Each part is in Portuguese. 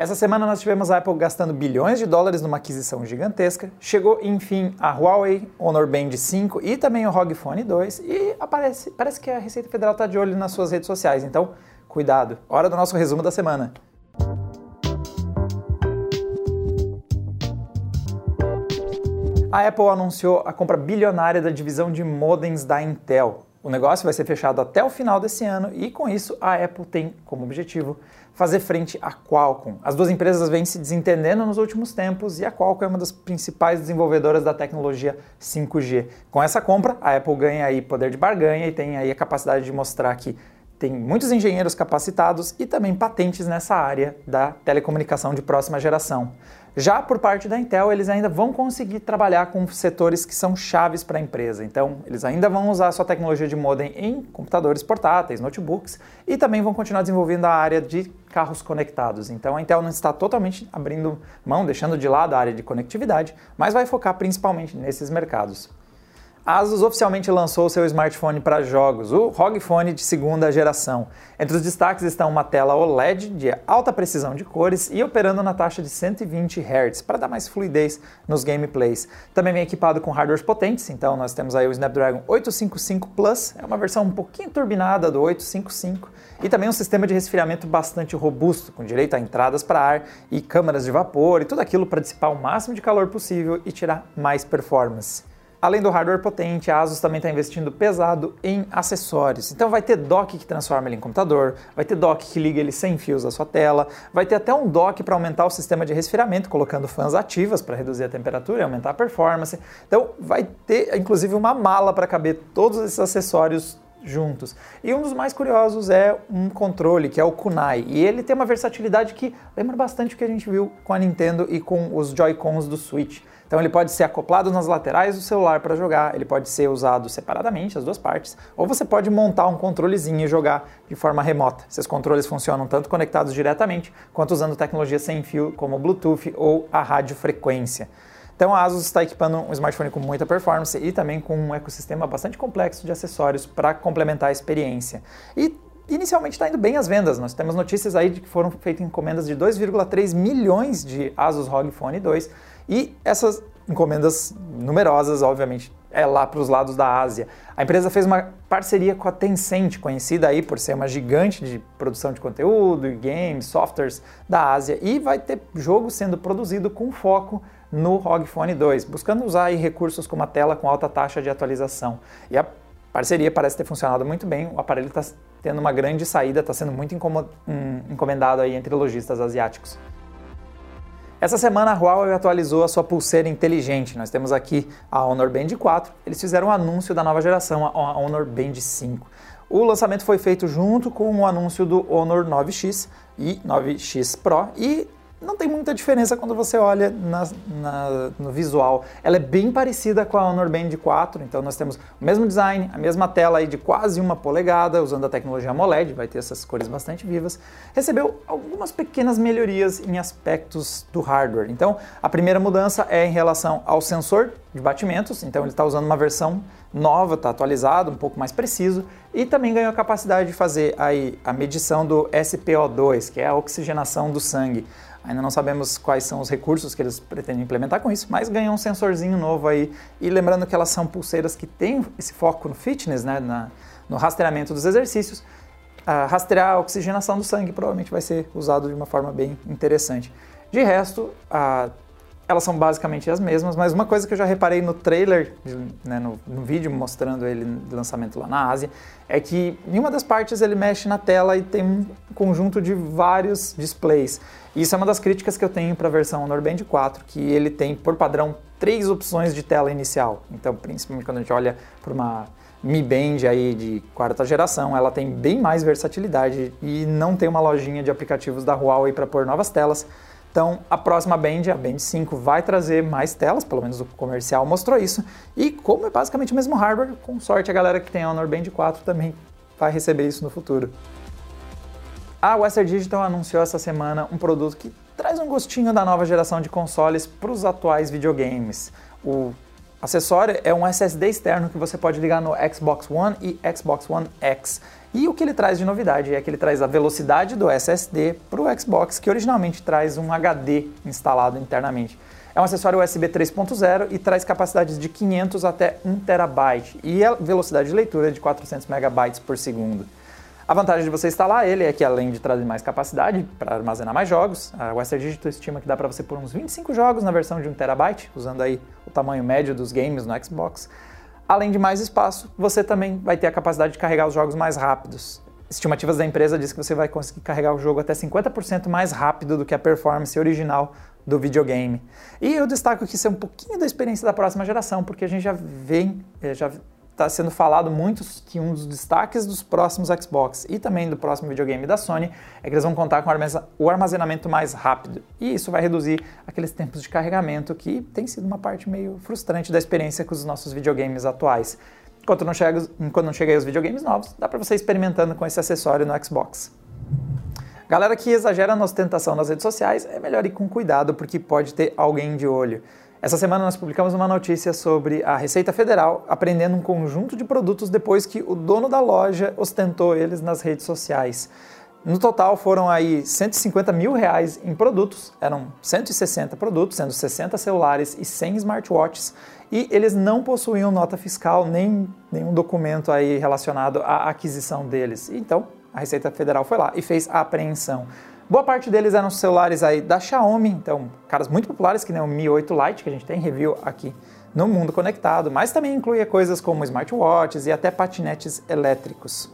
Essa semana nós tivemos a Apple gastando bilhões de dólares numa aquisição gigantesca. Chegou, enfim, a Huawei Honor Band 5 e também o ROG Phone 2 e aparece, parece que a Receita Federal está de olho nas suas redes sociais. Então, cuidado. Hora do nosso resumo da semana. A Apple anunciou a compra bilionária da divisão de modems da Intel. O negócio vai ser fechado até o final desse ano e, com isso, a Apple tem como objetivo fazer frente à Qualcomm. As duas empresas vêm se desentendendo nos últimos tempos e a Qualcomm é uma das principais desenvolvedoras da tecnologia 5G. Com essa compra, a Apple ganha aí poder de barganha e tem aí a capacidade de mostrar que tem muitos engenheiros capacitados e também patentes nessa área da telecomunicação de próxima geração. Já por parte da Intel, eles ainda vão conseguir trabalhar com setores que são chaves para a empresa. Então, eles ainda vão usar sua tecnologia de modem em computadores portáteis, notebooks e também vão continuar desenvolvendo a área de carros conectados. Então, a Intel não está totalmente abrindo mão, deixando de lado a área de conectividade, mas vai focar principalmente nesses mercados. Asus oficialmente lançou seu smartphone para jogos, o ROG Phone de segunda geração. Entre os destaques estão uma tela OLED de alta precisão de cores e operando na taxa de 120 Hz para dar mais fluidez nos gameplays. Também vem equipado com hardwares potentes, então nós temos aí o Snapdragon 855 Plus, é uma versão um pouquinho turbinada do 855 e também um sistema de resfriamento bastante robusto, com direito a entradas para ar e câmaras de vapor e tudo aquilo para dissipar o máximo de calor possível e tirar mais performance. Além do hardware potente, a Asus também está investindo pesado em acessórios. Então vai ter dock que transforma ele em computador, vai ter dock que liga ele sem fios à sua tela, vai ter até um dock para aumentar o sistema de resfriamento, colocando fãs ativas para reduzir a temperatura e aumentar a performance. Então vai ter inclusive uma mala para caber todos esses acessórios juntos. E um dos mais curiosos é um controle, que é o Kunai. E ele tem uma versatilidade que lembra bastante o que a gente viu com a Nintendo e com os Joy-Cons do Switch. Então ele pode ser acoplado nas laterais do celular para jogar, ele pode ser usado separadamente, as duas partes, ou você pode montar um controlezinho e jogar de forma remota. Esses controles funcionam tanto conectados diretamente, quanto usando tecnologia sem fio como Bluetooth ou a radiofrequência. Então a Asus está equipando um smartphone com muita performance e também com um ecossistema bastante complexo de acessórios para complementar a experiência. E inicialmente está indo bem as vendas. Nós temos notícias aí de que foram feitas encomendas de 2,3 milhões de Asus ROG Phone 2 e essas encomendas numerosas, obviamente, é lá para os lados da Ásia. A empresa fez uma parceria com a Tencent, conhecida aí por ser uma gigante de produção de conteúdo, games, softwares da Ásia, e vai ter jogo sendo produzido com foco no ROG Phone 2, buscando usar aí recursos como a tela com alta taxa de atualização. E a parceria parece ter funcionado muito bem, o aparelho está tendo uma grande saída, está sendo muito encomendado aí entre lojistas asiáticos. Essa semana a Huawei atualizou a sua pulseira inteligente. Nós temos aqui a Honor Band 4. Eles fizeram um anúncio da nova geração, a Honor Band 5. O lançamento foi feito junto com o anúncio do Honor 9X e 9X Pro e não tem muita diferença quando você olha na, na, no visual. Ela é bem parecida com a Honor Band 4, então nós temos o mesmo design, a mesma tela aí de quase uma polegada, usando a tecnologia AMOLED, vai ter essas cores bastante vivas. Recebeu algumas pequenas melhorias em aspectos do hardware. Então, a primeira mudança é em relação ao sensor de batimentos, então ele está usando uma versão nova, está atualizado, um pouco mais preciso, e também ganhou a capacidade de fazer aí a medição do SPO2, que é a oxigenação do sangue. Ainda não sabemos quais são os recursos que eles pretendem implementar com isso, mas ganhou um sensorzinho novo aí. E lembrando que elas são pulseiras que têm esse foco no fitness, né, na, no rastreamento dos exercícios. Rastrear a oxigenação do sangue provavelmente vai ser usado de uma forma bem interessante. De resto, uh, elas são basicamente as mesmas, mas uma coisa que eu já reparei no trailer, né, no, no, vídeo mostrando ele de lançamento lá na Ásia, é que em uma das partes ele mexe na tela e tem um conjunto de vários displays. Isso é uma das críticas que eu tenho para a versão Honor Band 4, que ele tem por padrão três opções de tela inicial. Então, principalmente quando a gente olha para uma Mi Band aí de quarta geração, ela tem bem mais versatilidade e não tem uma lojinha de aplicativos da Huawei para pôr novas telas. Então, a próxima Band, a Band 5, vai trazer mais telas, pelo menos o comercial mostrou isso. E como é basicamente o mesmo hardware, com sorte a galera que tem a Honor Band 4 também vai receber isso no futuro. A Western Digital anunciou essa semana um produto que traz um gostinho da nova geração de consoles para os atuais videogames. O acessório é um SSD externo que você pode ligar no Xbox One e Xbox One X. E o que ele traz de novidade é que ele traz a velocidade do SSD para o Xbox, que originalmente traz um HD instalado internamente. É um acessório USB 3.0 e traz capacidades de 500 até 1 terabyte e a velocidade de leitura é de 400 megabytes por segundo. A vantagem de você instalar ele é que além de trazer mais capacidade para armazenar mais jogos, a Western Digital estima que dá para você pôr uns 25 jogos na versão de 1 terabyte, usando aí o tamanho médio dos games no Xbox. Além de mais espaço, você também vai ter a capacidade de carregar os jogos mais rápidos. Estimativas da empresa diz que você vai conseguir carregar o jogo até 50% mais rápido do que a performance original do videogame. E eu destaco que isso é um pouquinho da experiência da próxima geração, porque a gente já vem, eh, já está sendo falado muito que um dos destaques dos próximos Xbox e também do próximo videogame da Sony é que eles vão contar com o armazenamento mais rápido. E isso vai reduzir aqueles tempos de carregamento que tem sido uma parte meio frustrante da experiência com os nossos videogames atuais. Enquanto não chega, enquanto não chega os videogames novos, dá para você experimentando com esse acessório no Xbox. Galera que exagera na ostentação nas redes sociais, é melhor ir com cuidado porque pode ter alguém de olho. Essa semana nós publicamos uma notícia sobre a Receita Federal apreendendo um conjunto de produtos depois que o dono da loja ostentou eles nas redes sociais. No total foram aí 150 mil reais em produtos, eram 160 produtos, sendo 60 celulares e 100 smartwatches, e eles não possuíam nota fiscal nem nenhum documento aí relacionado à aquisição deles. Então, a Receita Federal foi lá e fez a apreensão. Boa parte deles eram celulares aí da Xiaomi, então caras muito populares que nem o Mi 8 Lite, que a gente tem review aqui no Mundo Conectado, mas também incluía coisas como smartwatches e até patinetes elétricos.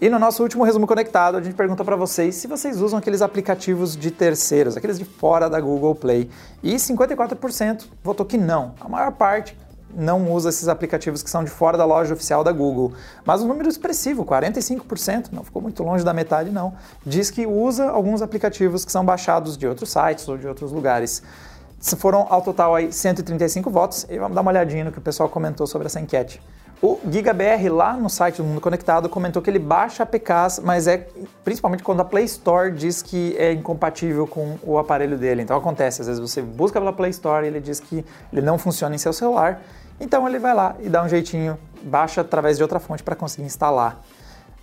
E no nosso último resumo conectado, a gente perguntou para vocês se vocês usam aqueles aplicativos de terceiros, aqueles de fora da Google Play. E 54% votou que não. A maior parte não usa esses aplicativos que são de fora da loja oficial da Google. Mas um número expressivo, 45%, não ficou muito longe da metade não, diz que usa alguns aplicativos que são baixados de outros sites ou de outros lugares. Foram ao total aí 135 votos e vamos dar uma olhadinha no que o pessoal comentou sobre essa enquete. O GigaBR lá no site do Mundo Conectado comentou que ele baixa APKs, mas é principalmente quando a Play Store diz que é incompatível com o aparelho dele. Então acontece, às vezes você busca pela Play Store e ele diz que ele não funciona em seu celular então ele vai lá e dá um jeitinho, baixa através de outra fonte para conseguir instalar.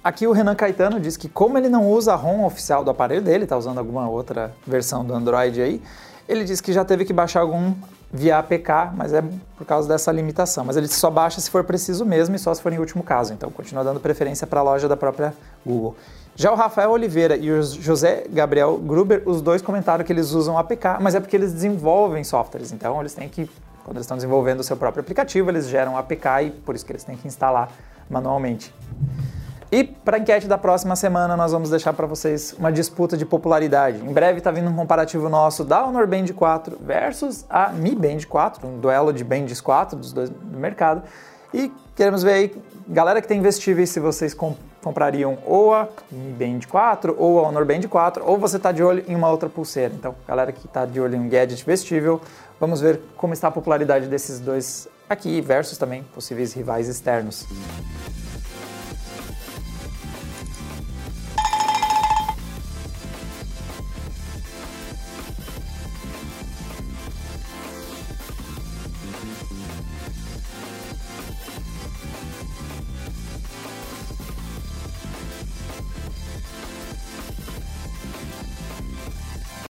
Aqui o Renan Caetano diz que como ele não usa a ROM oficial do aparelho dele, está usando alguma outra versão do Android aí, ele diz que já teve que baixar algum via APK, mas é por causa dessa limitação. Mas ele só baixa se for preciso mesmo e só se for em último caso. Então continua dando preferência para a loja da própria Google. Já o Rafael Oliveira e o José Gabriel Gruber, os dois comentaram que eles usam APK, mas é porque eles desenvolvem softwares, então eles têm que quando eles estão desenvolvendo o seu próprio aplicativo, eles geram APK e por isso que eles têm que instalar manualmente. E para a enquete da próxima semana, nós vamos deixar para vocês uma disputa de popularidade. Em breve está vindo um comparativo nosso da Honor Band 4 versus a Mi Band 4, um duelo de Bands 4 dos dois do mercado. E queremos ver aí, galera que tem investíveis, se vocês comprariam ou a Mi Band 4 ou a Honor Band 4, ou você está de olho em uma outra pulseira. Então, galera que está de olho em um gadget vestível, vamos ver como está a popularidade desses dois aqui versus também possíveis rivais externos.